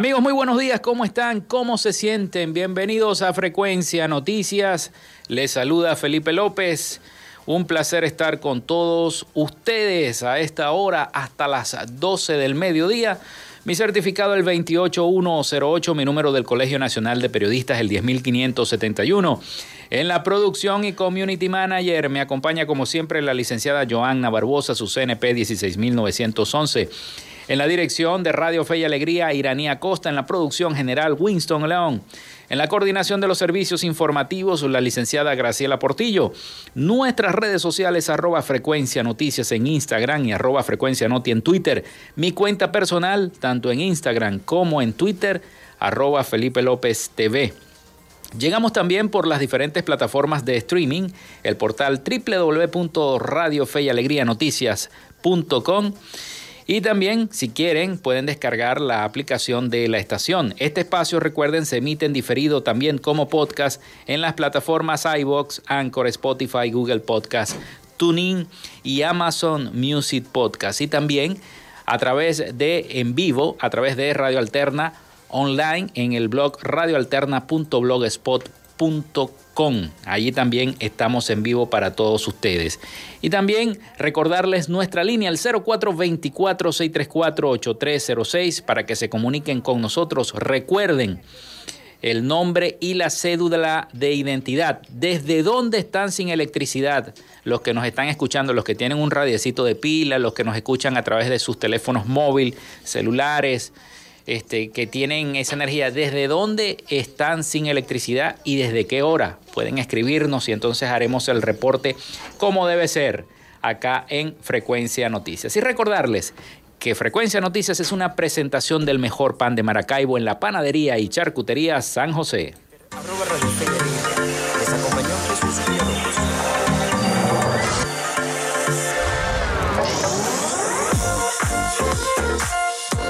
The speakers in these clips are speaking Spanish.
Amigos, muy buenos días, ¿cómo están? ¿Cómo se sienten? Bienvenidos a Frecuencia Noticias. Les saluda Felipe López. Un placer estar con todos ustedes a esta hora hasta las 12 del mediodía. Mi certificado el 28108, mi número del Colegio Nacional de Periodistas el 10571. En la producción y community manager me acompaña como siempre la licenciada Joanna Barbosa, su CNP 16911. En la dirección de Radio Fe y Alegría, Iranía Costa. En la producción general, Winston León. En la coordinación de los servicios informativos, la licenciada Graciela Portillo. Nuestras redes sociales, arroba frecuencia noticias en Instagram y arroba frecuencia noti en Twitter. Mi cuenta personal, tanto en Instagram como en Twitter, arroba Felipe López TV. Llegamos también por las diferentes plataformas de streaming, el portal www.radiofeyalegrianoticias.com y también, si quieren, pueden descargar la aplicación de la estación. Este espacio, recuerden, se emite en diferido también como podcast en las plataformas iBox, Anchor, Spotify, Google Podcast, TuneIn y Amazon Music Podcast. Y también a través de en vivo, a través de Radio Alterna online en el blog radioalterna.blogspot.com Allí también estamos en vivo para todos ustedes. Y también recordarles nuestra línea al 0424-634-8306 para que se comuniquen con nosotros. Recuerden el nombre y la cédula de identidad. ¿Desde dónde están sin electricidad? Los que nos están escuchando, los que tienen un radiecito de pila, los que nos escuchan a través de sus teléfonos móviles, celulares, este, que tienen esa energía, desde dónde están sin electricidad y desde qué hora. Pueden escribirnos y entonces haremos el reporte como debe ser acá en Frecuencia Noticias. Y recordarles que Frecuencia Noticias es una presentación del mejor pan de Maracaibo en la panadería y charcutería San José.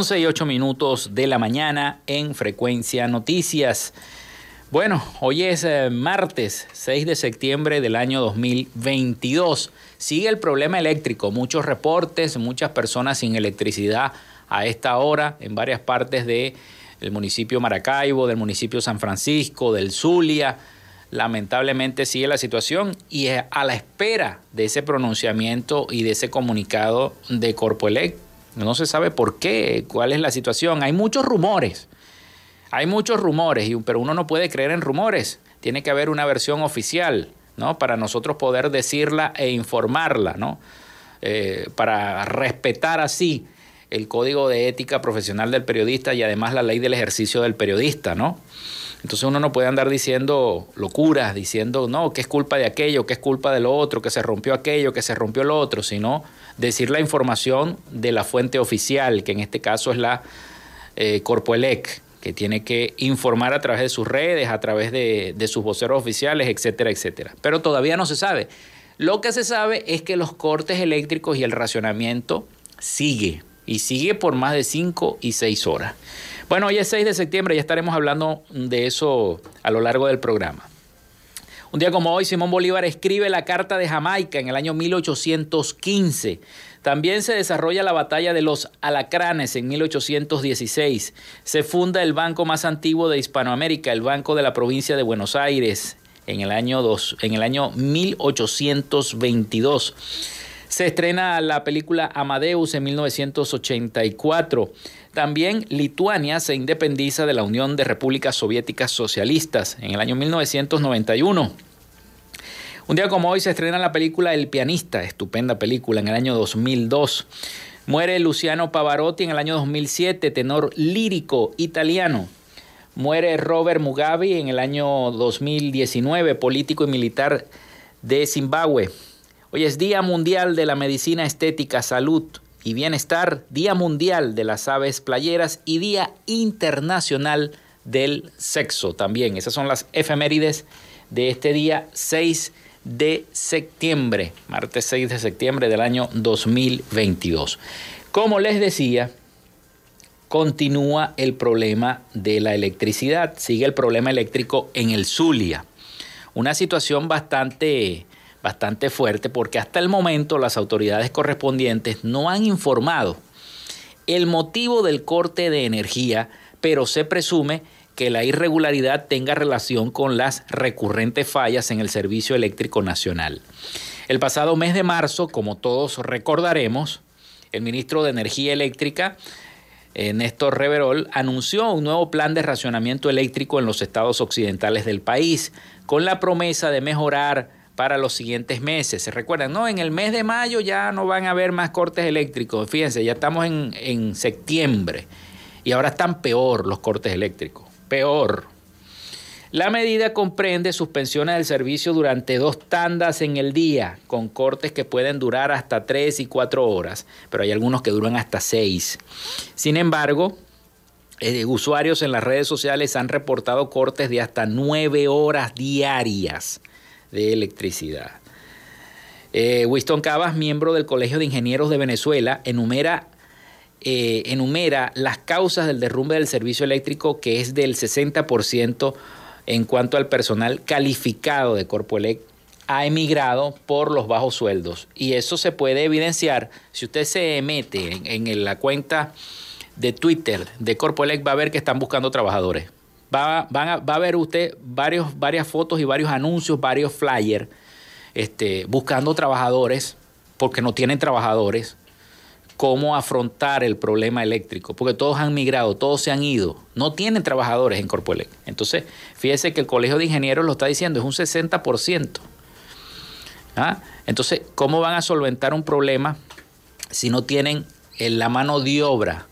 11 y 8 minutos de la mañana en Frecuencia Noticias. Bueno, hoy es eh, martes 6 de septiembre del año 2022. Sigue el problema eléctrico, muchos reportes, muchas personas sin electricidad a esta hora en varias partes del municipio Maracaibo, del municipio San Francisco, del Zulia. Lamentablemente sigue la situación y a la espera de ese pronunciamiento y de ese comunicado de Corpoelec no se sabe por qué, cuál es la situación. Hay muchos rumores. Hay muchos rumores, pero uno no puede creer en rumores. Tiene que haber una versión oficial, ¿no? Para nosotros poder decirla e informarla, ¿no? Eh, para respetar así el código de ética profesional del periodista y además la ley del ejercicio del periodista, ¿no? Entonces uno no puede andar diciendo locuras, diciendo, no, que es culpa de aquello, que es culpa de lo otro, que se rompió aquello, que se rompió lo otro, sino decir la información de la fuente oficial, que en este caso es la eh, Corpoelec, que tiene que informar a través de sus redes, a través de, sus voceros oficiales, etcétera, etcétera. Pero todavía no se sabe. Lo que se sabe es que los cortes eléctricos y el racionamiento sigue, y sigue por más de 5 y 6 horas. Bueno, hoy es 6 de septiembre, ya estaremos hablando de eso a lo largo del programa. Un día como hoy, Simón Bolívar escribe la Carta de Jamaica en el año 1815. También se desarrolla la batalla de los Alacranes en 1816. Se funda el banco más antiguo de Hispanoamérica, el Banco de la Provincia de Buenos Aires, en el año, dos, en el año 1822. Se estrena la película Amadeus en 1984. También Lituania se independiza de la Unión de Repúblicas Soviéticas Socialistas en el año 1991. Un día como hoy se estrena la película El pianista, estupenda película, en el año 2002. Muere Luciano Pavarotti en el año 2007, tenor lírico italiano. Muere Robert Mugabe en el año 2019, político y militar de Zimbabue. Hoy es Día Mundial de la Medicina Estética, Salud y Bienestar, Día Mundial de las Aves Playeras y Día Internacional del Sexo también. Esas son las efemérides de este día 6 de septiembre, martes 6 de septiembre del año 2022. Como les decía, continúa el problema de la electricidad, sigue el problema eléctrico en el Zulia. Una situación bastante bastante fuerte porque hasta el momento las autoridades correspondientes no han informado el motivo del corte de energía, pero se presume que la irregularidad tenga relación con las recurrentes fallas en el servicio eléctrico nacional. El pasado mes de marzo, como todos recordaremos, el ministro de Energía Eléctrica, eh, Néstor Reverol, anunció un nuevo plan de racionamiento eléctrico en los estados occidentales del país, con la promesa de mejorar para los siguientes meses. Se recuerdan, no, en el mes de mayo ya no van a haber más cortes eléctricos. Fíjense, ya estamos en, en septiembre y ahora están peor los cortes eléctricos. Peor. La medida comprende suspensiones del servicio durante dos tandas en el día, con cortes que pueden durar hasta tres y cuatro horas, pero hay algunos que duran hasta seis. Sin embargo, eh, usuarios en las redes sociales han reportado cortes de hasta nueve horas diarias de electricidad. Eh, Winston Cabas, miembro del Colegio de Ingenieros de Venezuela, enumera, eh, enumera las causas del derrumbe del servicio eléctrico, que es del 60% en cuanto al personal calificado de Corpoelec ha emigrado por los bajos sueldos. Y eso se puede evidenciar si usted se mete en, la cuenta de Twitter de Corpoelec, va a ver que están buscando trabajadores va, a, va a ver usted varios, varias fotos y varios anuncios, varios flyers, este, buscando trabajadores, porque no tienen trabajadores, cómo afrontar el problema eléctrico, porque todos han migrado, todos se han ido, no tienen trabajadores en Corpoelec. Entonces, fíjese que el Colegio de Ingenieros lo está diciendo, es un 60%. ¿Ah? Entonces, ¿cómo van a solventar un problema si no tienen la mano de obra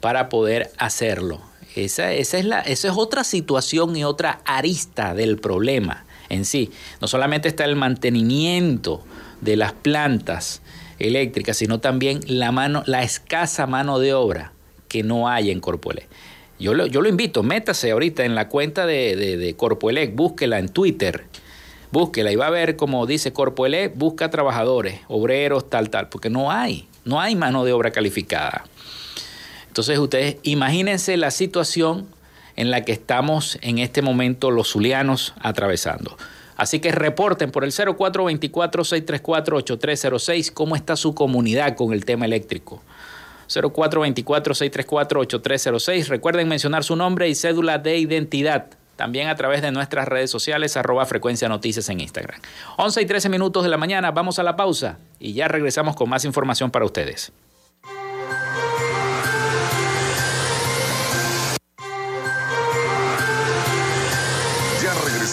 para poder hacerlo. Esa, esa, es la, esa es otra situación y otra arista del problema en sí. No solamente está el mantenimiento de las plantas eléctricas, sino también la, mano, la escasa mano de obra que no hay en Corpoelec. Yo lo, yo lo invito, métase ahorita en la cuenta de, de, de Corpoelec, búsquela en Twitter, búsquela y va a ver como dice Corpoelec, busca trabajadores, obreros, tal, tal, porque no hay, no hay mano de obra calificada. Entonces ustedes imagínense la situación en la que estamos en este momento los zulianos atravesando. Así que reporten por el 0424-634-8306 cómo está su comunidad con el tema eléctrico. 0424-634-8306. Recuerden mencionar su nombre y cédula de identidad. También a través de nuestras redes sociales, arroba frecuencia noticias en Instagram. 11 y 13 minutos de la mañana, vamos a la pausa y ya regresamos con más información para ustedes.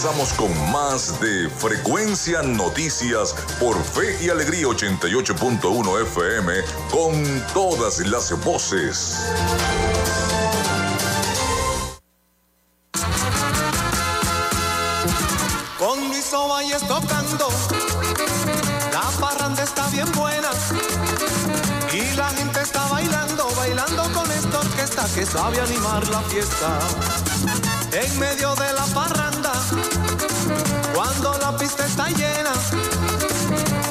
Regresamos con más de Frecuencia Noticias por Fe y Alegría 88.1 FM con todas las voces. Con Luis Valles tocando, la parranda está bien buena. Y la gente está bailando, bailando con esta orquesta que sabe animar la fiesta. En medio de la parranda, cuando la pista está llena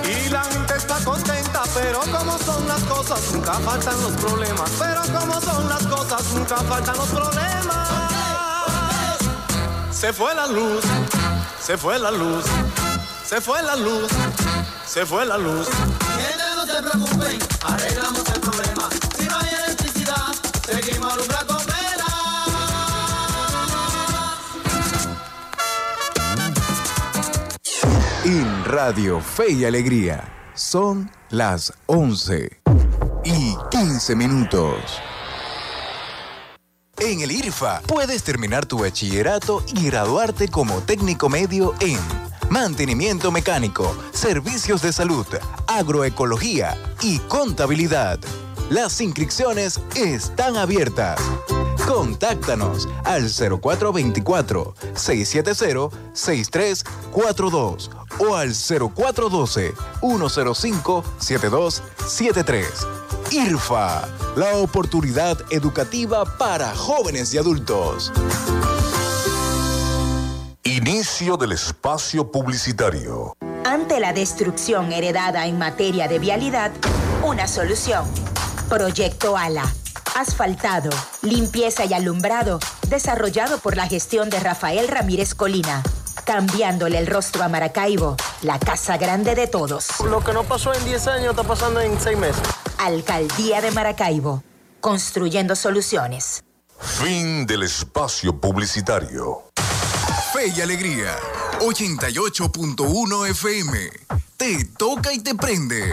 y la gente está contenta, pero como son las cosas, nunca faltan los problemas, pero como son las cosas, nunca faltan los problemas. Se fue la luz, se fue la luz, se fue la luz, se fue la luz. no se preocupen, arreglamos Radio Fe y Alegría son las 11 y 15 minutos. En el IRFA puedes terminar tu bachillerato y graduarte como técnico medio en mantenimiento mecánico, servicios de salud, agroecología y contabilidad. Las inscripciones están abiertas. Contáctanos al 0424-670-6342 o al 0412-105-7273. IRFA, la oportunidad educativa para jóvenes y adultos. Inicio del espacio publicitario. Ante la destrucción heredada en materia de vialidad, una solución. Proyecto ALA. Asfaltado, limpieza y alumbrado, desarrollado por la gestión de Rafael Ramírez Colina cambiándole el rostro a Maracaibo, la casa grande de todos. Lo que no pasó en 10 años está pasando en 6 meses. Alcaldía de Maracaibo, construyendo soluciones. Fin del espacio publicitario. Fe y Alegría, 88.1 FM. Te toca y te prende.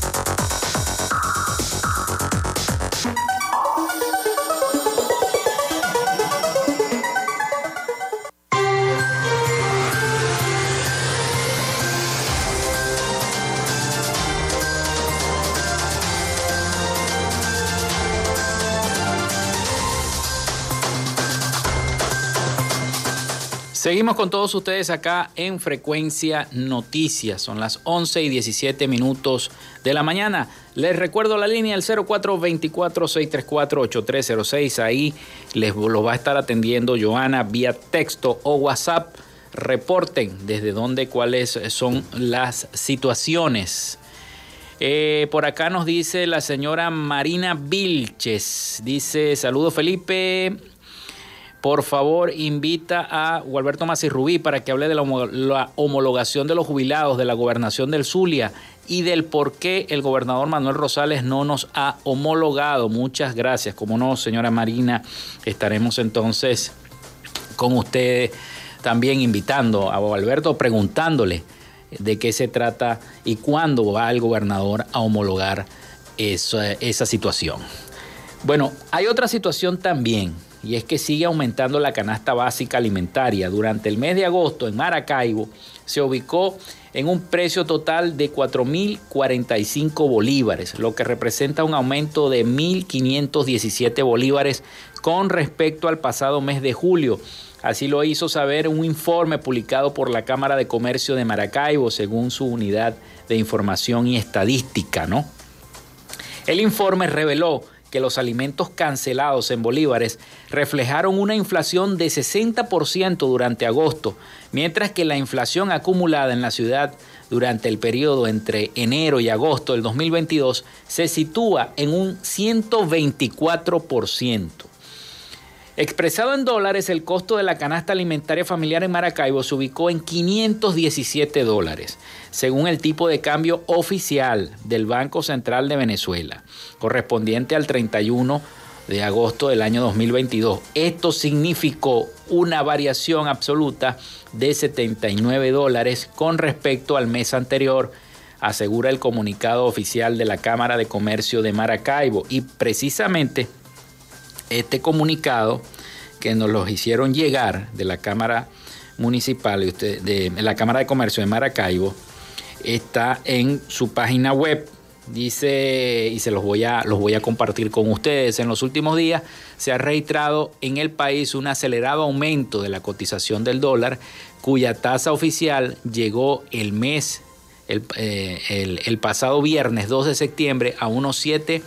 Seguimos con todos ustedes acá en Frecuencia Noticias. Son las 11 y 17 minutos de la mañana. Les recuerdo la línea el 0424-634-8306. Ahí les lo va a estar atendiendo Joana vía texto o WhatsApp. Reporten desde dónde, cuáles son las situaciones. Eh, por acá nos dice la señora Marina Vilches. Dice, saludo Felipe, por favor, invita a Gualberto Masi Rubí para que hable de la, homologación de los jubilados de la gobernación del Zulia y del por qué el gobernador Manuel Rosales no nos ha homologado. Muchas gracias. Como no, señora Marina, estaremos entonces con usted también invitando a Gualberto, preguntándole de qué se trata y cuándo va el gobernador a homologar esa situación. Bueno, hay otra situación también y es que sigue aumentando la canasta básica alimentaria. Durante el mes de agosto en Maracaibo se ubicó en un precio total de 4.045 bolívares, lo que representa un aumento de 1.517 bolívares con respecto al pasado mes de julio. Así lo hizo saber un informe publicado por la Cámara de Comercio de Maracaibo, según su unidad de información y estadística, ¿no? El informe reveló que los alimentos cancelados en bolívares reflejaron una inflación de 60% durante agosto, mientras que la inflación acumulada en la ciudad durante el periodo entre enero y agosto del 2022 se sitúa en un 124%. Expresado en dólares, el costo de la canasta alimentaria familiar en Maracaibo se ubicó en 517 dólares, según el tipo de cambio oficial del Banco Central de Venezuela, correspondiente al 31 de agosto del año 2022. Esto significó una variación absoluta de 79 dólares con respecto al mes anterior, asegura el comunicado oficial de la Cámara de Comercio de Maracaibo. Y precisamente este comunicado que nos lo hicieron llegar de la Cámara Municipal, de la Cámara de Comercio de Maracaibo, está en su página web. Dice, y se los voy, a, los voy a compartir con ustedes, en los últimos días se ha registrado en el país un acelerado aumento de la cotización del dólar, cuya tasa oficial llegó el mes, el, eh, el pasado viernes 2 de septiembre a unos 7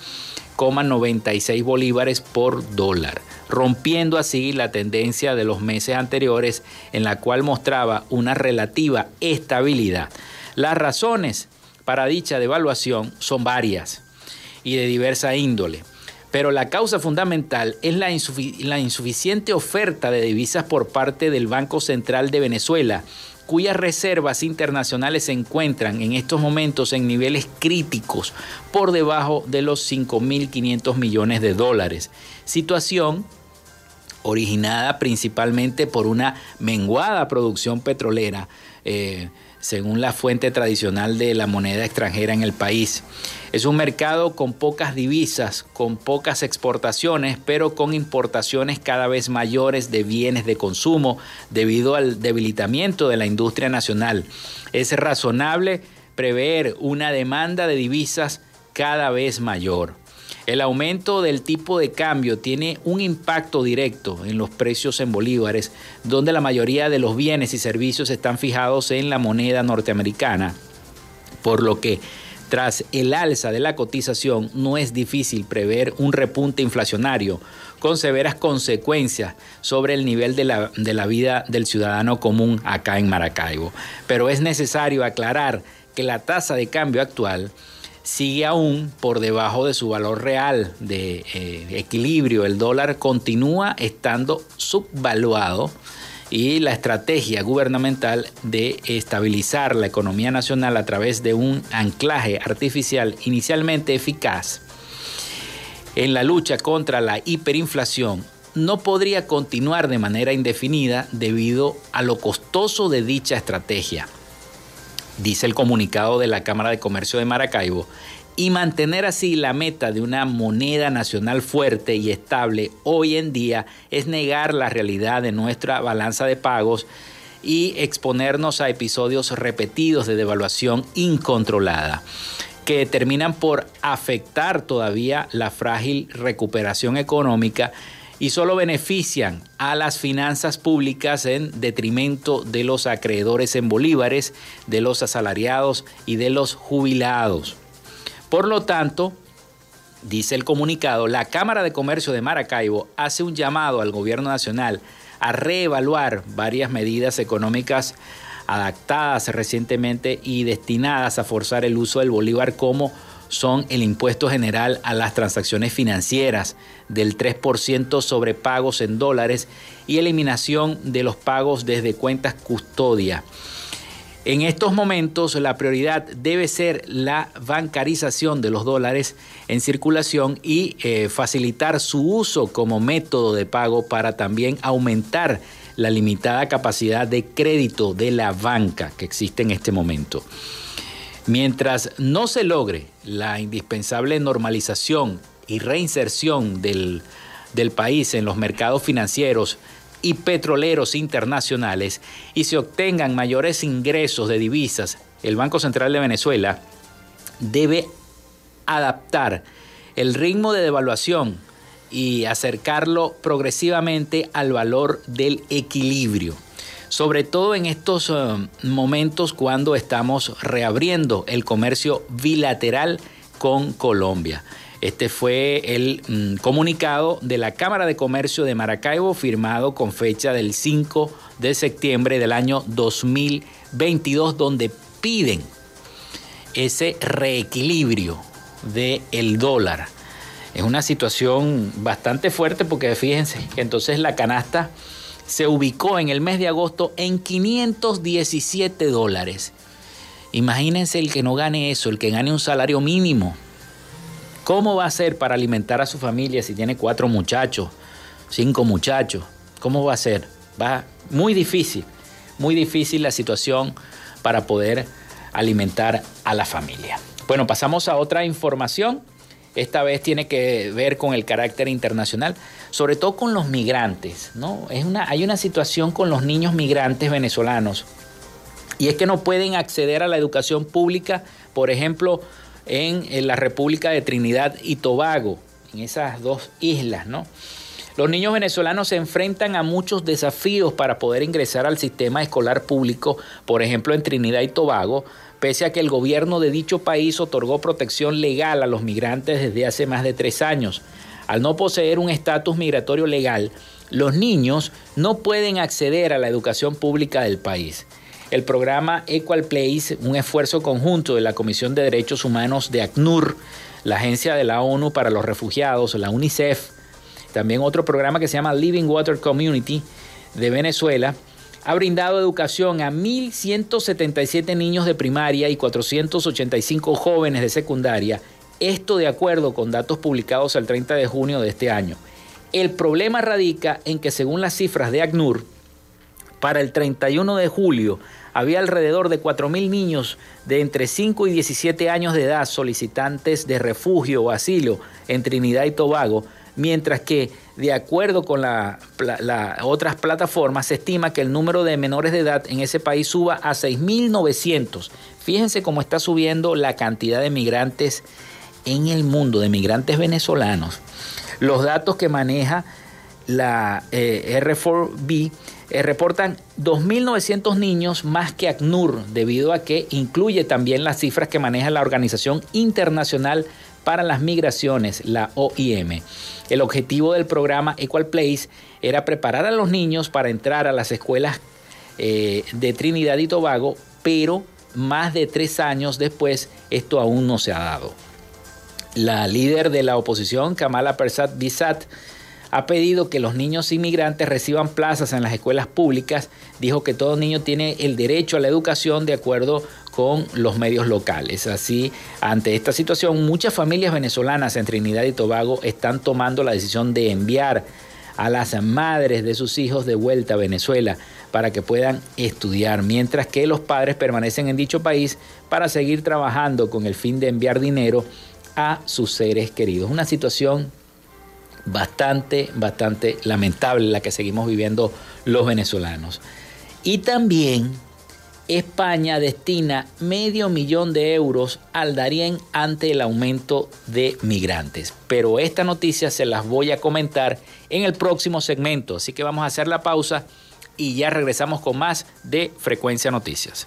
96 bolívares por dólar, rompiendo así la tendencia de los meses anteriores en la cual mostraba una relativa estabilidad. Las razones para dicha devaluación son varias y de diversa índole, pero la causa fundamental es la, la insuficiente oferta de divisas por parte del Banco Central de Venezuela, cuyas reservas internacionales se encuentran en estos momentos en niveles críticos por debajo de los 5.500 millones de dólares. Situación originada principalmente por una menguada producción petrolera. Eh, según la fuente tradicional de la moneda extranjera en el país. Es un mercado con pocas divisas, con pocas exportaciones, pero con importaciones cada vez mayores de bienes de consumo debido al debilitamiento de la industria nacional. Es razonable prever una demanda de divisas cada vez mayor. El aumento del tipo de cambio tiene un impacto directo en los precios en bolívares, donde la mayoría de los bienes y servicios están fijados en la moneda norteamericana, por lo que tras el alza de la cotización no es difícil prever un repunte inflacionario con severas consecuencias sobre el nivel de la, de la vida del ciudadano común acá en Maracaibo. Pero es necesario aclarar que la tasa de cambio actual sigue aún por debajo de su valor real de eh, equilibrio. El dólar continúa estando subvaluado y la estrategia gubernamental de estabilizar la economía nacional a través de un anclaje artificial inicialmente eficaz en la lucha contra la hiperinflación no podría continuar de manera indefinida debido a lo costoso de dicha estrategia dice el comunicado de la Cámara de Comercio de Maracaibo, y mantener así la meta de una moneda nacional fuerte y estable hoy en día es negar la realidad de nuestra balanza de pagos y exponernos a episodios repetidos de devaluación incontrolada que terminan por afectar todavía la frágil recuperación económica y solo benefician a las finanzas públicas en detrimento de los acreedores en bolívares, de los asalariados y de los jubilados. Por lo tanto, dice el comunicado, la Cámara de Comercio de Maracaibo hace un llamado al gobierno nacional a reevaluar varias medidas económicas adaptadas recientemente y destinadas a forzar el uso del bolívar como son el impuesto general a las transacciones financieras del 3% sobre pagos en dólares y eliminación de los pagos desde cuentas custodia. En estos momentos la prioridad debe ser la bancarización de los dólares en circulación y eh, facilitar su uso como método de pago para también aumentar la limitada capacidad de crédito de la banca que existe en este momento. Mientras no se logre la indispensable normalización y reinserción del, del país en los mercados financieros y petroleros internacionales y se obtengan mayores ingresos de divisas, el Banco Central de Venezuela debe adaptar el ritmo de devaluación y acercarlo progresivamente al valor del equilibrio. Sobre todo en estos eh, momentos cuando estamos reabriendo el comercio bilateral con Colombia. Este fue el mm, comunicado de la Cámara de Comercio de Maracaibo firmado con fecha del 5 de septiembre del año 2022 donde piden ese reequilibrio del el dólar. Es una situación bastante fuerte porque fíjense que entonces la canasta se ubicó en el mes de agosto en 517 dólares. Imagínense el que no gane eso, el que gane un salario mínimo ¿Cómo va a ser para alimentar a su familia si tiene cuatro muchachos, cinco muchachos? ¿Cómo va a ser? Va muy difícil, muy difícil la situación para poder alimentar a la familia. Bueno, pasamos a otra información. Esta vez tiene que ver con el carácter internacional, sobre todo con los migrantes. ¿no? Es una, hay una situación con los niños migrantes venezolanos y es que no pueden acceder a la educación pública, por ejemplo, en, la República de Trinidad y Tobago, en esas dos islas, ¿no? Los niños venezolanos se enfrentan a muchos desafíos para poder ingresar al sistema escolar público, por ejemplo en Trinidad y Tobago, pese a que el gobierno de dicho país otorgó protección legal a los migrantes desde hace más de tres años. Al no poseer un estatus migratorio legal, los niños no pueden acceder a la educación pública del país. El programa Equal Place, un esfuerzo conjunto de la Comisión de Derechos Humanos de ACNUR, la Agencia de la ONU para los Refugiados, la UNICEF, también otro programa que se llama Living Water Community de Venezuela, ha brindado educación a 1.177 niños de primaria y 485 jóvenes de secundaria, esto de acuerdo con datos publicados el 30 de junio de este año. El problema radica en que según las cifras de ACNUR, para el 31 de julio había alrededor de 4.000 niños de entre 5 y 17 años de edad solicitantes de refugio o asilo en Trinidad y Tobago, mientras que, de acuerdo con las otras plataformas, se estima que el número de menores de edad en ese país suba a 6.900. Fíjense cómo está subiendo la cantidad de migrantes en el mundo, de migrantes venezolanos. Los datos que maneja la eh, R4B eh, reportan 2.900 niños más que ACNUR, debido a que incluye también las cifras que maneja la Organización Internacional para las Migraciones, la OIM. El objetivo del programa Equal Place era preparar a los niños para entrar a las escuelas eh, de Trinidad y Tobago, pero más de tres años después esto aún no se ha dado. La líder de la oposición, Kamala Persat Bisat, ha pedido que los niños inmigrantes reciban plazas en las escuelas públicas. Dijo que todo niño tiene el derecho a la educación de acuerdo con los medios locales. Así, ante esta situación, muchas familias venezolanas en Trinidad y Tobago están tomando la decisión de enviar a las madres de sus hijos de vuelta a Venezuela para que puedan estudiar, mientras que los padres permanecen en dicho país para seguir trabajando con el fin de enviar dinero a sus seres queridos. Una situación bastante, bastante lamentable la que seguimos viviendo los venezolanos. Y también España destina medio millón de euros al Darién ante el aumento de migrantes. Pero esta noticia se las voy a comentar en el próximo segmento, así que vamos a hacer la pausa y ya regresamos con más de Frecuencia Noticias.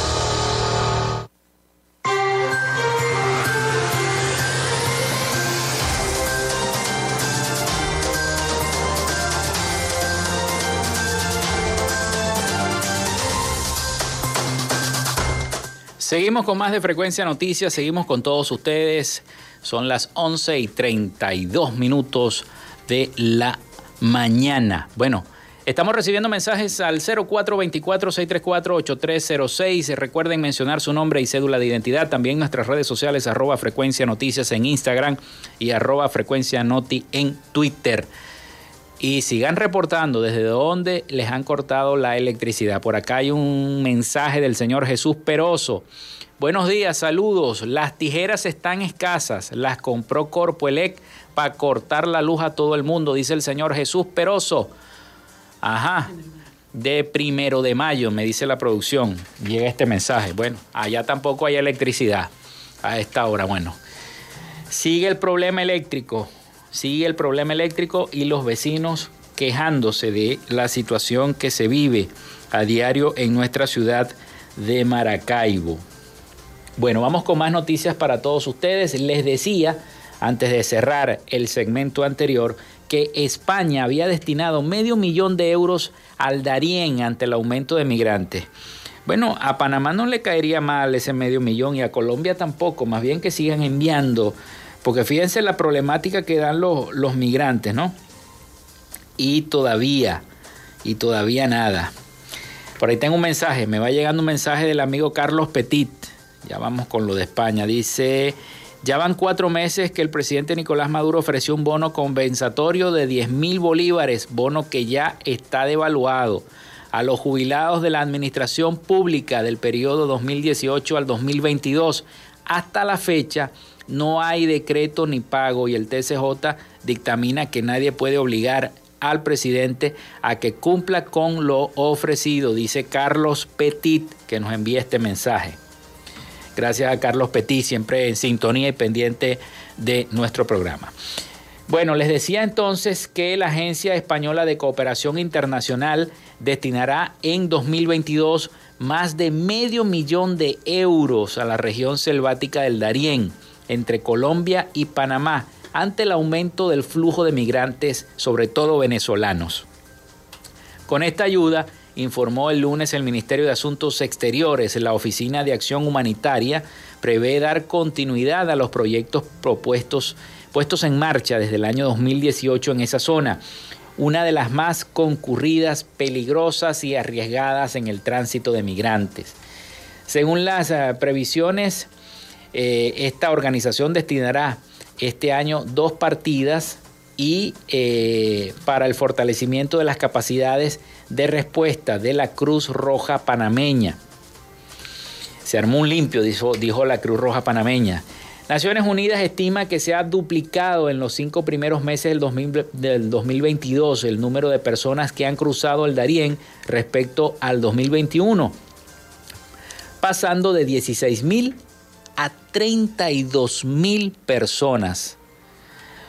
Seguimos con más de Frecuencia Noticias, seguimos con todos ustedes. Son las 11 y 32 minutos de la mañana. Bueno, estamos recibiendo mensajes al 0424-634-8306. Recuerden mencionar su nombre y cédula de identidad. También nuestras redes sociales, arroba Frecuencia Noticias en Instagram y arroba Frecuencia Noti en Twitter y sigan reportando desde dónde les han cortado la electricidad. Por acá hay un mensaje del señor Jesús Peroso. Buenos días, saludos. Las tijeras están escasas. Las compró Corpoelec para cortar la luz a todo el mundo, dice el señor Jesús Peroso. Ajá. De primero de mayo, me dice la producción. Llega este mensaje. Bueno, allá tampoco hay electricidad a esta hora. Bueno, sigue el problema eléctrico sigue el problema eléctrico y los vecinos quejándose de la situación que se vive a diario en nuestra ciudad de Maracaibo. Bueno, vamos con más noticias para todos ustedes. Les decía, antes de cerrar el segmento anterior, que España había destinado medio millón de euros al Darién ante el aumento de migrantes. Bueno, a Panamá no le caería mal ese medio millón y a Colombia tampoco, más bien que sigan enviando porque fíjense la problemática que dan los, los migrantes, ¿no? Y todavía, y todavía nada. Por ahí tengo un mensaje, me va llegando un mensaje del amigo Carlos Petit. Ya vamos con lo de España. Dice, ya van cuatro meses que el presidente Nicolás Maduro ofreció un bono compensatorio de 10 mil bolívares, bono que ya está devaluado. A los jubilados de la administración pública del periodo 2018 al 2022, hasta la fecha, no hay decreto ni pago y el TCJ dictamina que nadie puede obligar al presidente a que cumpla con lo ofrecido, dice Carlos Petit, que nos envía este mensaje. Gracias a Carlos Petit, siempre en sintonía y pendiente de nuestro programa. Bueno, les decía entonces que la Agencia Española de Cooperación Internacional destinará en 2022 más de medio millón de euros a la región selvática del Darién entre Colombia y Panamá ante el aumento del flujo de migrantes, sobre todo venezolanos. Con esta ayuda, informó el lunes el Ministerio de Asuntos Exteriores, la Oficina de Acción Humanitaria prevé dar continuidad a los proyectos propuestos puestos en marcha desde el año 2018 en esa zona, una de las más concurridas, peligrosas y arriesgadas en el tránsito de migrantes. Según las eh, previsiones, eh, esta organización destinará este año dos partidas y eh, para el fortalecimiento de las capacidades de respuesta de la Cruz Roja Panameña. Se armó un limpio, dijo, dijo la Cruz Roja Panameña. Naciones Unidas estima que se ha duplicado en los cinco primeros meses del, del 2022 el número de personas que han cruzado el Darién respecto al 2021, pasando de 16 mil a 32 mil personas.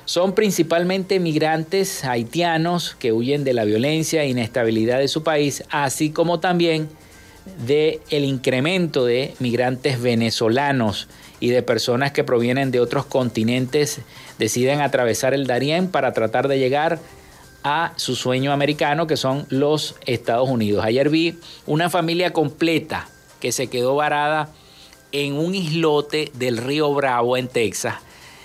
Son principalmente migrantes haitianos que huyen de la violencia e inestabilidad de su país, así como también de incremento de migrantes venezolanos y de personas que provienen de otros continentes deciden atravesar el Darién para tratar de llegar a su sueño americano que son los Estados Unidos. Ayer vi una familia completa que se quedó varada en un islote del río Bravo en Texas,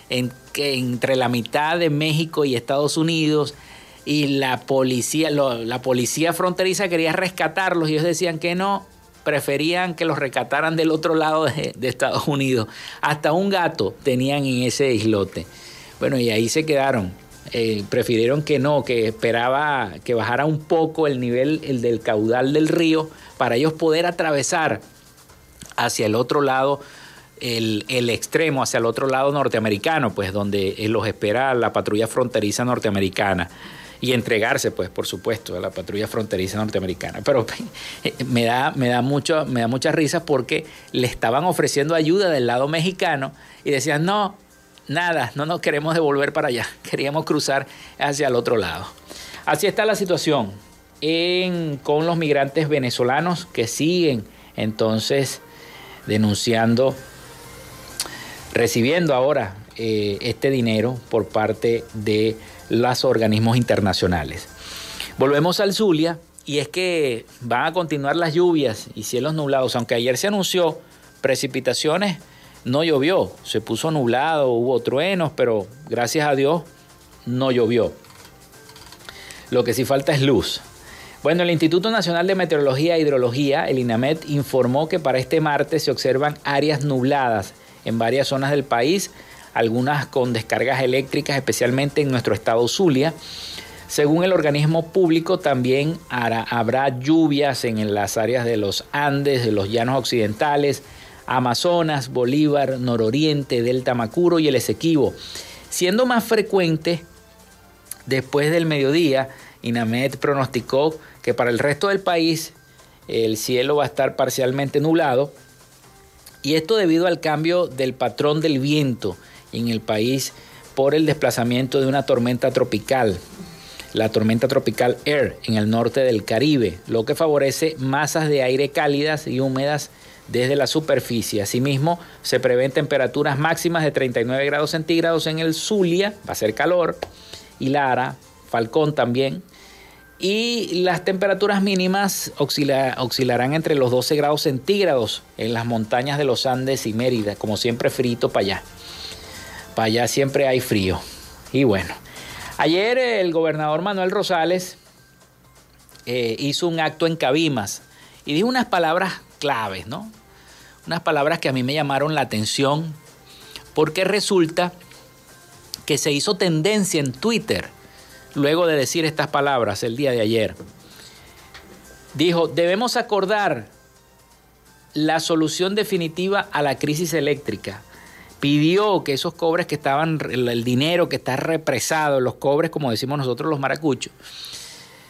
en, entre la mitad de México y Estados Unidos y la policía, la policía fronteriza quería rescatarlos y ellos decían que no, preferían que los rescataran del otro lado de, Estados Unidos. Hasta un gato tenían en ese islote. Bueno, y ahí se quedaron. Eh, prefirieron que no, que esperaba que bajara un poco el nivel el del caudal del río para ellos poder atravesar hacia el otro lado, el, el, extremo, hacia el otro lado norteamericano, pues donde los espera la patrulla fronteriza norteamericana y entregarse, pues, por supuesto, a la patrulla fronteriza norteamericana. Pero me da, me da, mucho, me da mucha risa porque le estaban ofreciendo ayuda del lado mexicano y decían, no, nada, no nos queremos devolver para allá, queríamos cruzar hacia el otro lado. Así está la situación en, con los migrantes venezolanos que siguen entonces denunciando, recibiendo ahora eh, este dinero por parte de los organismos internacionales. Volvemos al Zulia y es que van a continuar las lluvias y cielos nublados, aunque ayer se anunció precipitaciones, no llovió, se puso nublado, hubo truenos, pero gracias a Dios no llovió. Lo que sí falta es luz. Bueno, el Instituto Nacional de Meteorología e Hidrología, el INAMET, informó que para este martes se observan áreas nubladas en varias zonas del país, algunas con descargas eléctricas, especialmente en nuestro estado Zulia. Según el organismo público, también habrá lluvias en las áreas de los Andes, de los llanos occidentales, Amazonas, Bolívar, Nororiente, Delta Macuro y el Esequibo, siendo más frecuente después del mediodía. INAMED pronosticó que para el resto del país el cielo va a estar parcialmente nublado y esto debido al cambio del patrón del viento en el país por el desplazamiento de una tormenta tropical, la tormenta tropical Air en el norte del Caribe, lo que favorece masas de aire cálidas y húmedas desde la superficie. Asimismo, se prevén temperaturas máximas de 39 grados centígrados en el Zulia, va a ser calor, y Lara, Falcón también. Y las temperaturas mínimas oscilarán entre los 12 grados centígrados en las montañas de los Andes y Mérida, como siempre frito para allá para allá siempre hay frío. Y bueno, ayer el gobernador Manuel Rosales eh, hizo un acto en Cabimas y dijo unas palabras claves, ¿no? Unas palabras que a mí me llamaron la atención porque resulta que se hizo tendencia en Twitter luego de decir estas palabras el día de ayer. Dijo, debemos acordar la solución definitiva a la crisis eléctrica pidió que esos cobres que estaban, el dinero que está represado, los cobres, como decimos nosotros los maracuchos,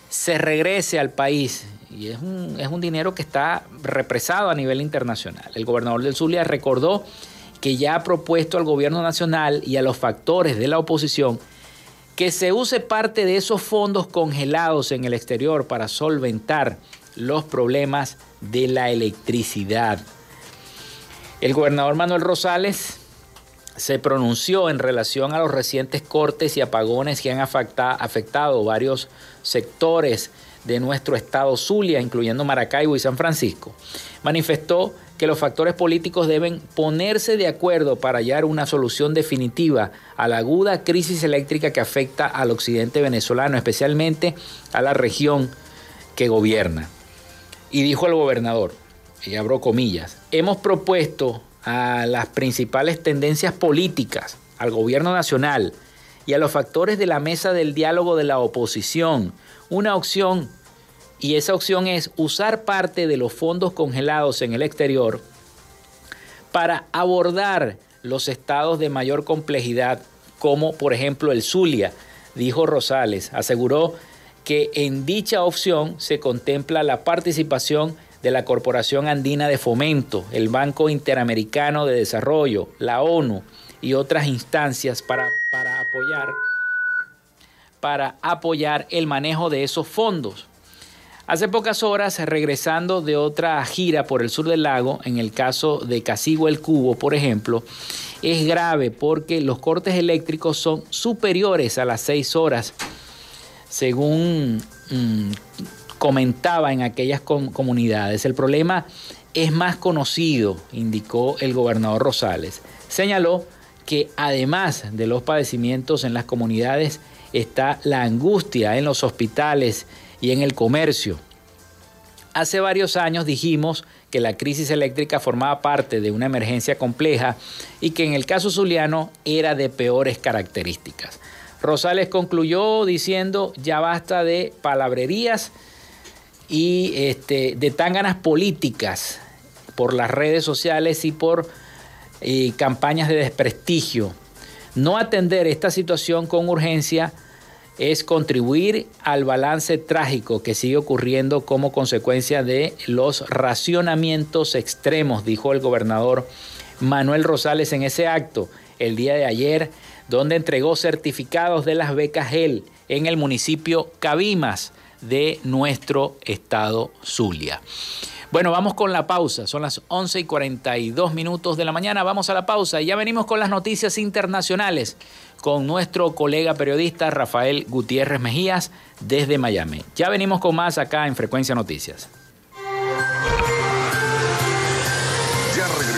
se regrese al país. Y es un, es un dinero que está represado a nivel internacional. El gobernador del Zulia recordó que ya ha propuesto al gobierno nacional y a los factores de la oposición que se use parte de esos fondos congelados en el exterior para solventar los problemas de la electricidad. El gobernador Manuel Rosales se pronunció en relación a los recientes cortes y apagones que han afectado varios sectores de nuestro estado Zulia, incluyendo Maracaibo y San Francisco, manifestó que los factores políticos deben ponerse de acuerdo para hallar una solución definitiva a la aguda crisis eléctrica que afecta al occidente venezolano, especialmente a la región que gobierna. Y dijo el gobernador, y abro comillas, hemos propuesto a las principales tendencias políticas, al gobierno nacional y a los factores de la mesa del diálogo de la oposición una opción y esa opción es usar parte de los fondos congelados en el exterior para abordar los estados de mayor complejidad como por ejemplo el Zulia, dijo Rosales. Aseguró que en dicha opción se contempla la participación de la Corporación Andina de Fomento, el Banco Interamericano de Desarrollo, la ONU y otras instancias para, para, apoyar, para apoyar el manejo de esos fondos. Hace pocas horas, regresando de otra gira por el sur del lago, en el caso de Casigo el Cubo, por ejemplo, es grave porque los cortes eléctricos son superiores a las seis horas, según mmm, comentaba en aquellas comunidades. El problema es más conocido, indicó el gobernador Rosales. Señaló que además de los padecimientos en las comunidades está la angustia en los hospitales y en el comercio. Hace varios años dijimos que la crisis eléctrica formaba parte de una emergencia compleja y que en el caso zuliano era de peores características. Rosales concluyó diciendo ya basta de palabrerías y este, de ganas políticas por las redes sociales y por campañas de desprestigio. No atender esta situación con urgencia es contribuir al balance trágico que sigue ocurriendo como consecuencia de los racionamientos extremos, dijo el gobernador Manuel Rosales en ese acto el día de ayer, donde entregó certificados de las becas GEL en el municipio Cabimas de nuestro estado Zulia. Bueno, vamos con la pausa. Son las 11 y 42 minutos de la mañana. Vamos a la pausa y ya venimos con las noticias internacionales con nuestro colega periodista Rafael Gutiérrez Mejías desde Miami. Ya venimos con más acá en Frecuencia Noticias.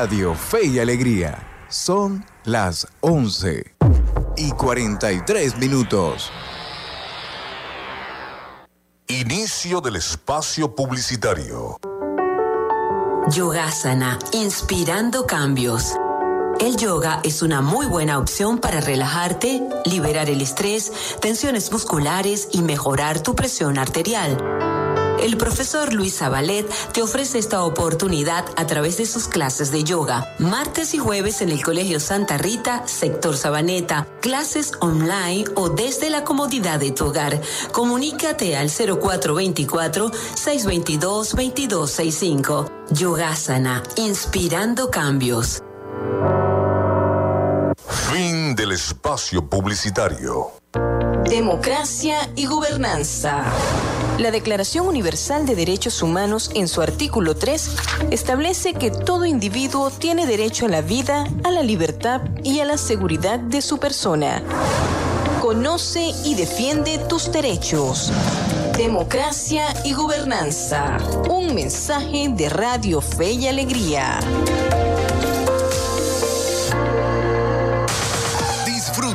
Radio Fe y Alegría. Son las 11 y 43 minutos. Inicio del espacio publicitario. Yogasana, inspirando cambios. El yoga es una muy buena opción para relajarte, liberar el estrés, tensiones musculares y mejorar tu presión arterial. El profesor Luis Zabalet te ofrece esta oportunidad a través de sus clases de yoga. Martes y jueves en el Colegio Santa Rita, sector Sabaneta. Clases online o desde la comodidad de tu hogar. Comunícate al 0424-622-2265. Yogasana, inspirando cambios. Fin del espacio publicitario. Democracia y gobernanza. La Declaración Universal de Derechos Humanos en su artículo 3 establece que todo individuo tiene derecho a la vida, a la libertad y a la seguridad de su persona. Conoce y defiende tus derechos. Democracia y gobernanza. Un mensaje de Radio Fe y Alegría.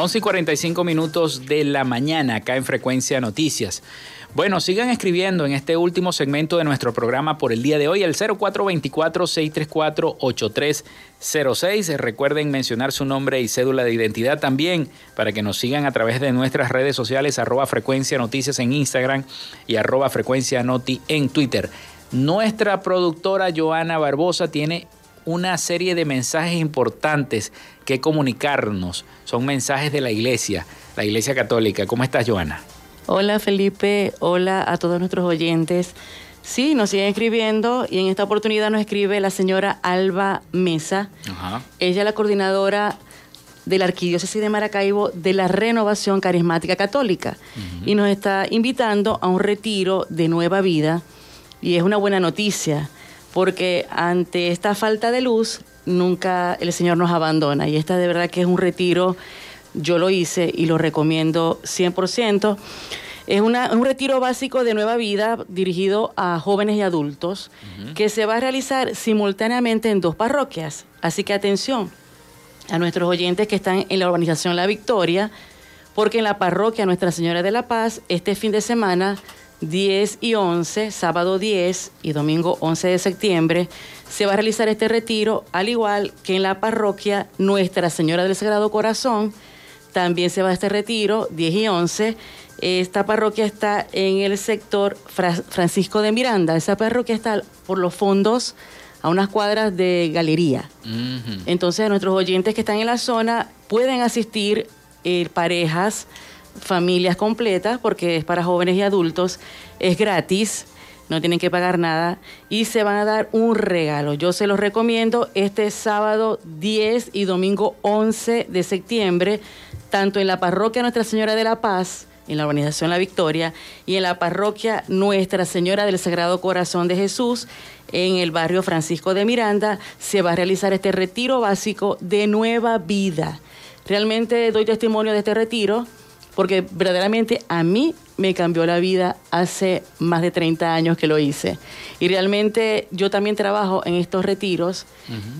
11 y 45 minutos de la mañana acá en Frecuencia Noticias. Bueno, sigan escribiendo en este último segmento de nuestro programa por el día de hoy, el 0424-634-8306. Recuerden mencionar su nombre y cédula de identidad también para que nos sigan a través de nuestras redes sociales, arroba Frecuencia Noticias en Instagram y arroba Frecuencia Noti en Twitter. Nuestra productora Joana Barbosa tiene una serie de mensajes importantes que comunicarnos. Son mensajes de la iglesia, la iglesia católica. ¿Cómo estás, Joana? Hola, Felipe. Hola a todos nuestros oyentes. Sí, nos siguen escribiendo y en esta oportunidad nos escribe la señora Alba Mesa. Ella es la coordinadora de la Arquidiócesis de Maracaibo de la Renovación Carismática Católica y nos está invitando a un retiro de nueva vida y es una buena noticia porque ante esta falta de luz nunca el Señor nos abandona y esta de verdad que es un retiro, yo lo hice y lo recomiendo 100%. Es un retiro básico de nueva vida dirigido a jóvenes y adultos que se va a realizar simultáneamente en dos parroquias. Así que atención a nuestros oyentes que están en la urbanización La Victoria, porque en la parroquia Nuestra Señora de la Paz este fin de semana 10 y 11, sábado 10 y domingo 11 de septiembre, se va a realizar este retiro, al igual que en la parroquia Nuestra Señora del Sagrado Corazón. También se va a este retiro, 10 y 11. Esta parroquia está en el sector Francisco de Miranda. Esa parroquia está por los fondos a unas cuadras de galería. Entonces, nuestros oyentes que están en la zona pueden asistir eh, parejas familias completas porque es para jóvenes y adultos, es gratis, no tienen que pagar nada y se van a dar un regalo. Yo se los recomiendo este sábado 10 y domingo 11 de septiembre, tanto en la parroquia Nuestra Señora de la Paz, en la organización La Victoria, y en la parroquia Nuestra Señora del Sagrado Corazón de Jesús, en el barrio Francisco de Miranda, se va a realizar este retiro básico de nueva vida. Realmente doy testimonio de este retiro porque verdaderamente a mí me cambió la vida hace más de 30 años que lo hice. Y realmente yo también trabajo en estos retiros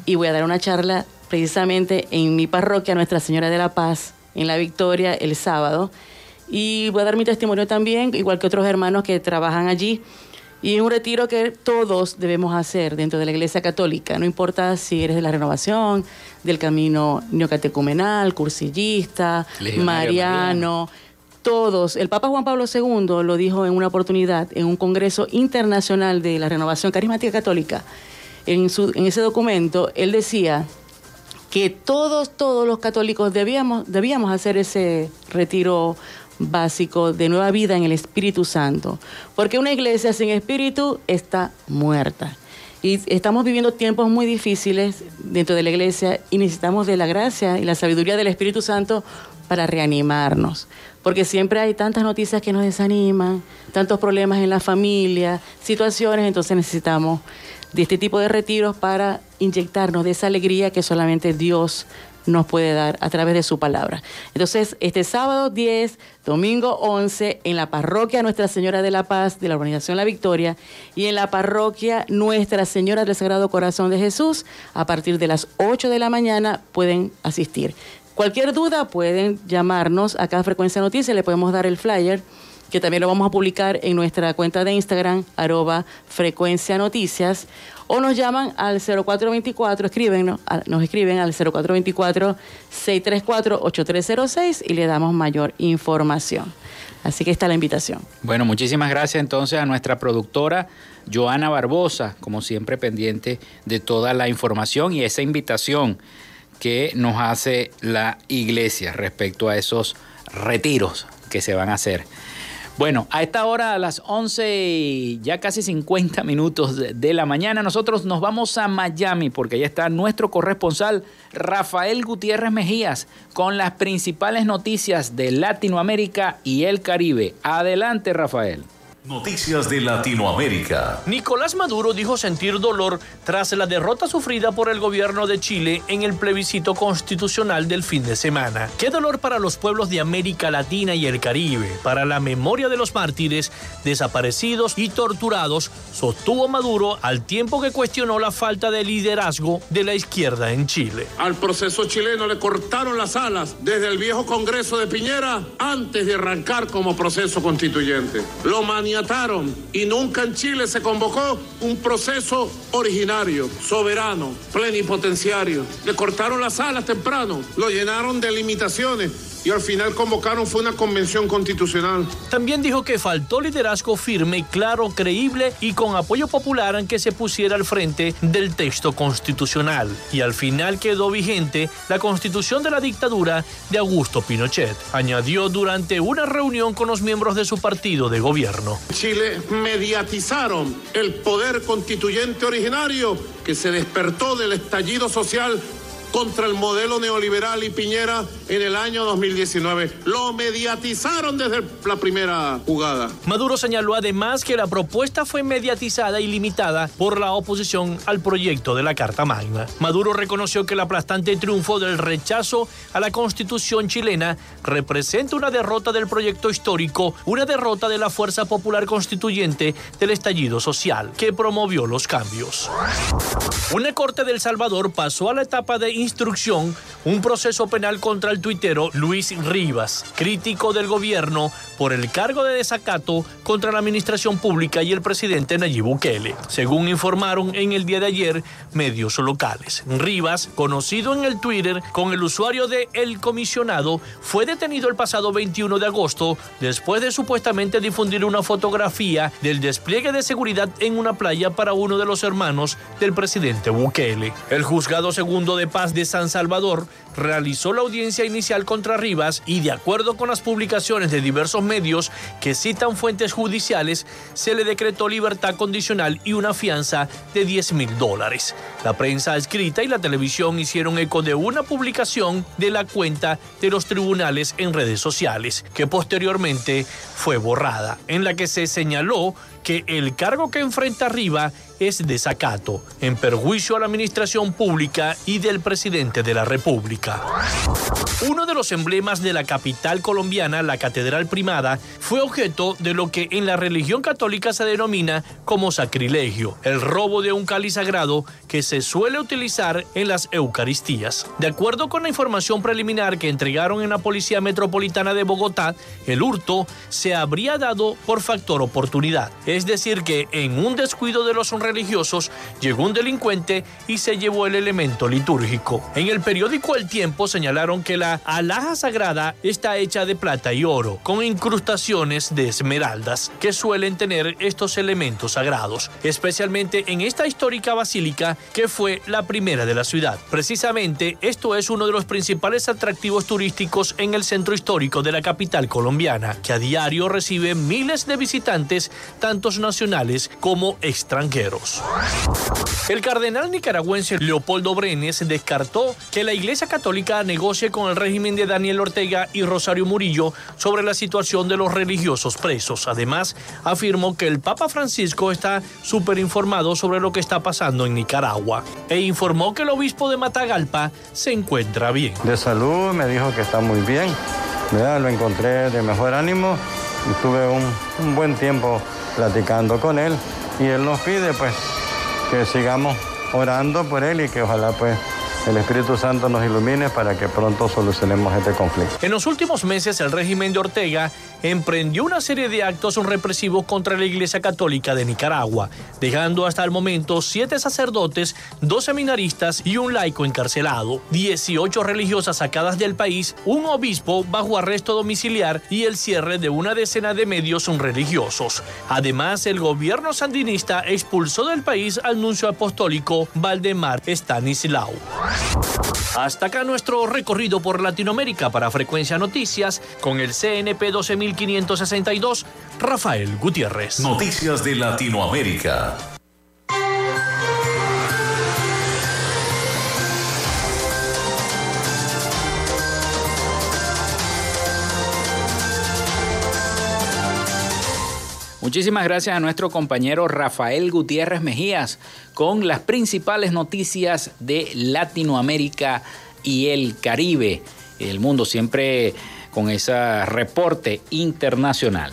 y voy a dar una charla precisamente en mi parroquia Nuestra Señora de la Paz, en La Victoria, el sábado. Y voy a dar mi testimonio también, igual que otros hermanos que trabajan allí. Y es un retiro que todos debemos hacer dentro de la Iglesia Católica, no importa si eres de la renovación, del camino neocatecumenal, cursillista, mariano, todos. El Papa Juan Pablo II lo dijo en una oportunidad en un Congreso Internacional de la Renovación Carismática Católica. En, su, en ese documento, él decía que todos, todos los católicos debíamos, debíamos hacer ese retiro básico de nueva vida en el Espíritu Santo. Porque una iglesia sin espíritu está muerta. Y estamos viviendo tiempos muy difíciles dentro de la iglesia y necesitamos de la gracia y la sabiduría del Espíritu Santo para reanimarnos. Porque siempre hay tantas noticias que nos desaniman, tantos problemas en la familia, situaciones, entonces necesitamos de este tipo de retiros para inyectarnos de esa alegría que solamente Dios nos puede dar a través de su palabra. Entonces, este sábado 10, domingo 11, en la parroquia Nuestra Señora de la Paz de la Organización La Victoria y en la parroquia Nuestra Señora del Sagrado Corazón de Jesús, a partir de las 8 de la mañana pueden asistir. Cualquier duda pueden llamarnos acá a Frecuencia Noticias, le podemos dar el flyer que también lo vamos a publicar en nuestra cuenta de Instagram, arroba frecuencia noticias, o nos llaman al 0424, escriben, nos escriben al 0424-634-8306 y le damos mayor información. Así que está la invitación. Bueno, muchísimas gracias entonces a nuestra productora Joana Barbosa, como siempre pendiente de toda la información y esa invitación que nos hace la iglesia respecto a esos retiros que se van a hacer. Bueno, a esta hora, a las 11, ya casi 50 minutos de la mañana, nosotros nos vamos a Miami porque ya está nuestro corresponsal Rafael Gutiérrez Mejías con las principales noticias de Latinoamérica y el Caribe. Adelante, Rafael. Noticias de Latinoamérica. Nicolás Maduro dijo sentir dolor tras la derrota sufrida por el gobierno de Chile en el plebiscito constitucional del fin de semana. Qué dolor para los pueblos de América Latina y el Caribe, para la memoria de los mártires, desaparecidos y torturados, sostuvo Maduro al tiempo que cuestionó la falta de liderazgo de la izquierda en Chile. Al proceso chileno le cortaron las alas desde el viejo Congreso de Piñera antes de arrancar como proceso constituyente. Lo y nunca en Chile se convocó un proceso originario, soberano, plenipotenciario. Le cortaron las alas temprano, lo llenaron de limitaciones y al final convocaron fue una convención constitucional. También dijo que faltó liderazgo firme, claro, creíble y con apoyo popular en que se pusiera al frente del texto constitucional. Y al final quedó vigente la constitución de la dictadura de Augusto Pinochet. Añadió durante una reunión con los miembros de su partido de gobierno. Chile mediatizaron el poder constituyente originario que se despertó del estallido social contra el modelo neoliberal y Piñera en el año 2019. Lo mediatizaron desde la primera jugada. Maduro señaló además que la propuesta fue mediatizada y limitada por la oposición al proyecto de la Carta Magna. Maduro reconoció que el aplastante triunfo del rechazo a la constitución chilena representa una derrota del proyecto histórico, una derrota de la fuerza popular constituyente del estallido social que promovió los cambios. Una corte del Salvador pasó a la etapa de instrucción un proceso penal contra el tuitero Luis Rivas, crítico del gobierno por el cargo de desacato contra la administración pública y el presidente Nayib Bukele, según informaron en el día de ayer medios locales. Rivas, conocido en el Twitter con el usuario de El Comisionado, fue detenido el pasado 21 de agosto después de supuestamente difundir una fotografía del despliegue de seguridad en una playa para uno de los hermanos del presidente Bukele. El juzgado segundo de paz de San Salvador realizó la audiencia inicial contra Rivas y de acuerdo con las publicaciones de diversos medios que citan fuentes judiciales, se le decretó libertad condicional y una fianza de 10 mil dólares. La prensa escrita y la televisión hicieron eco de una publicación de la cuenta de los tribunales en redes sociales, que posteriormente fue borrada, en la que se señaló que el cargo que enfrenta arriba es desacato, en perjuicio a la administración pública y del presidente de la República. Uno de los emblemas de la capital colombiana, la Catedral Primada, fue objeto de lo que en la religión católica se denomina como sacrilegio, el robo de un cáliz sagrado que se suele utilizar en las Eucaristías. De acuerdo con la información preliminar que entregaron en la Policía Metropolitana de Bogotá, el hurto se habría dado por factor oportunidad. Es decir, que en un descuido de los religiosos llegó un delincuente y se llevó el elemento litúrgico. En el periódico El Tiempo señalaron que la alhaja sagrada está hecha de plata y oro, con incrustaciones de esmeraldas que suelen tener estos elementos sagrados, especialmente en esta histórica basílica que fue la primera de la ciudad. Precisamente esto es uno de los principales atractivos turísticos en el centro histórico de la capital colombiana, que a diario recibe miles de visitantes, tanto nacionales como extranjeros. El cardenal nicaragüense Leopoldo Brenes descartó que la Iglesia Católica negocie con el régimen de Daniel Ortega y Rosario Murillo sobre la situación de los religiosos presos. Además, afirmó que el Papa Francisco está súper informado sobre lo que está pasando en Nicaragua e informó que el obispo de Matagalpa se encuentra bien. De salud me dijo que está muy bien. Lo encontré de mejor ánimo y tuve un, un buen tiempo platicando con él y él nos pide pues que sigamos orando por él y que ojalá pues el Espíritu Santo nos ilumine para que pronto solucionemos este conflicto. En los últimos meses el régimen de Ortega emprendió una serie de actos represivos contra la Iglesia Católica de Nicaragua, dejando hasta el momento siete sacerdotes, dos seminaristas y un laico encarcelado, 18 religiosas sacadas del país, un obispo bajo arresto domiciliar y el cierre de una decena de medios religiosos. Además, el gobierno sandinista expulsó del país al nuncio apostólico Valdemar Stanislao. Hasta acá nuestro recorrido por Latinoamérica para Frecuencia Noticias con el CNP 12562, Rafael Gutiérrez. Noticias de Latinoamérica. Muchísimas gracias a nuestro compañero Rafael Gutiérrez Mejías con las principales noticias de Latinoamérica y el Caribe, el mundo siempre con ese reporte internacional.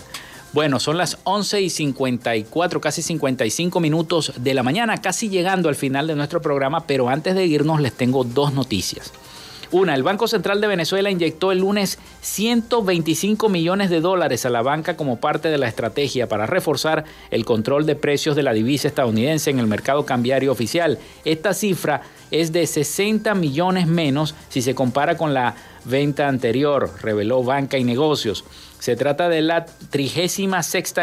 Bueno, son las 11 y 54, casi 55 minutos de la mañana, casi llegando al final de nuestro programa, pero antes de irnos les tengo dos noticias. Una, el Banco Central de Venezuela inyectó el lunes 125 millones de dólares a la banca como parte de la estrategia para reforzar el control de precios de la divisa estadounidense en el mercado cambiario oficial. Esta cifra es de 60 millones menos si se compara con la venta anterior, reveló Banca y Negocios. Se trata de la 36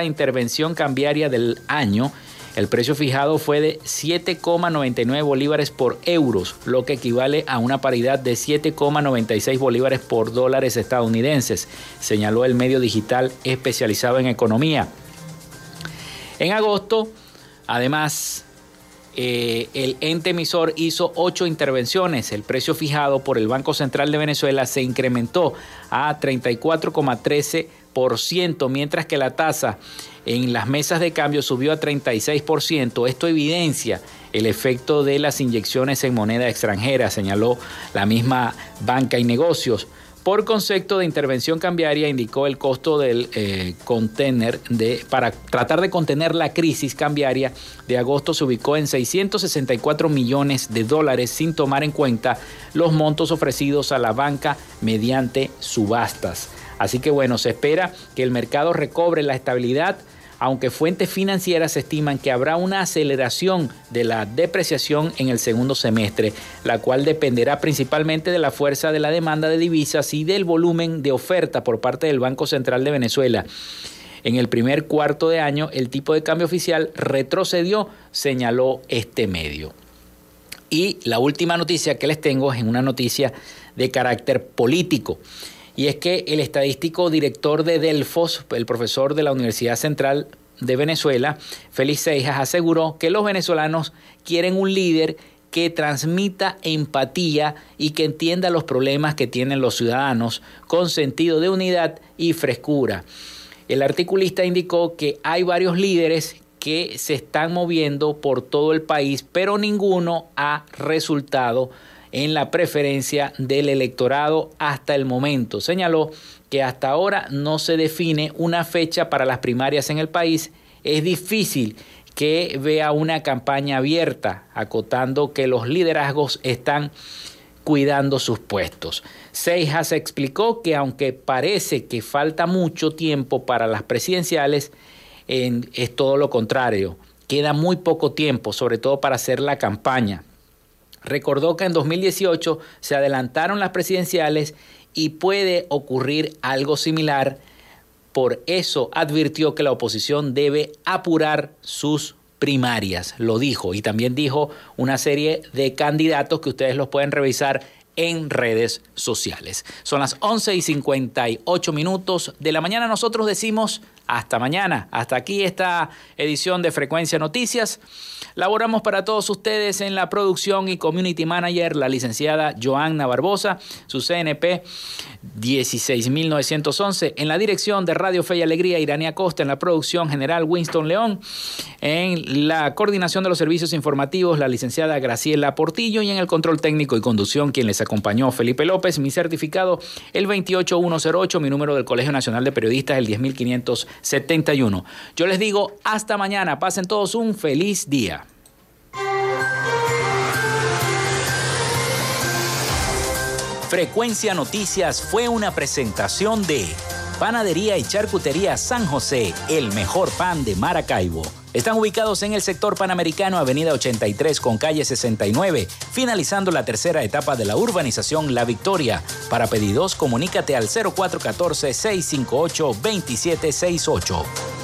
intervención cambiaria del año el precio fijado fue de 7,99 bolívares por euros, lo que equivale a una paridad de 7,96 bolívares por dólares estadounidenses, señaló el medio digital especializado en economía. En agosto, además, eh, el ente emisor hizo ocho intervenciones. El precio fijado por el Banco Central de Venezuela se incrementó a 34,13%, mientras que la tasa en las mesas de cambio subió a 36%. Esto evidencia el efecto de las inyecciones en moneda extranjera, señaló la misma banca y negocios. Por concepto de intervención cambiaria, indicó el costo del eh, contener de, para tratar de contener la crisis cambiaria de agosto se ubicó en 664 millones de dólares sin tomar en cuenta los montos ofrecidos a la banca mediante subastas. Así que bueno, se espera que el mercado recobre la estabilidad aunque fuentes financieras estiman que habrá una aceleración de la depreciación en el segundo semestre, la cual dependerá principalmente de la fuerza de la demanda de divisas y del volumen de oferta por parte del Banco Central de Venezuela. En el primer cuarto de año, el tipo de cambio oficial retrocedió, señaló este medio. Y la última noticia que les tengo es una noticia de carácter político y es que el estadístico director de Delfos, el profesor de la Universidad Central de Venezuela, Félix Seijas, aseguró que los venezolanos quieren un líder que transmita empatía y que entienda los problemas que tienen los ciudadanos con sentido de unidad y frescura. El articulista indicó que hay varios líderes que se están moviendo por todo el país, pero ninguno ha resultado en la preferencia del electorado hasta el momento. Señaló que hasta ahora no se define una fecha para las primarias en el país. Es difícil que vea una campaña abierta, acotando que los liderazgos están cuidando sus puestos. Seijas explicó que aunque parece que falta mucho tiempo para las presidenciales, es todo lo contrario. Queda muy poco tiempo, sobre todo para hacer la campaña. Recordó que en 2018 se adelantaron las presidenciales y puede ocurrir algo similar. Por eso advirtió que la oposición debe apurar sus primarias, lo dijo. Y también dijo una serie de candidatos que ustedes los pueden revisar en redes sociales. Son las 11 y 58 minutos de la mañana. Nosotros decimos hasta mañana. Hasta aquí esta edición de Frecuencia Noticias. Laboramos para todos ustedes en la producción y community manager, la licenciada Joanna Barbosa, su CNP 16911, en la dirección de Radio Fe y Alegría, Irania Costa, en la producción general Winston León, en la coordinación de los servicios informativos, la licenciada Graciela Portillo y en el control técnico y conducción, quien les acompañó, Felipe López, mi certificado el 28108, mi número del Colegio Nacional de Periodistas, el 10571. Yo les digo hasta mañana, pasen todos un feliz día. Frecuencia Noticias fue una presentación de Panadería y Charcutería San José, el mejor pan de Maracaibo. Están ubicados en el sector panamericano, Avenida 83 con calle 69, finalizando la tercera etapa de la urbanización La Victoria. Para pedidos, comunícate al 0414-658-2768.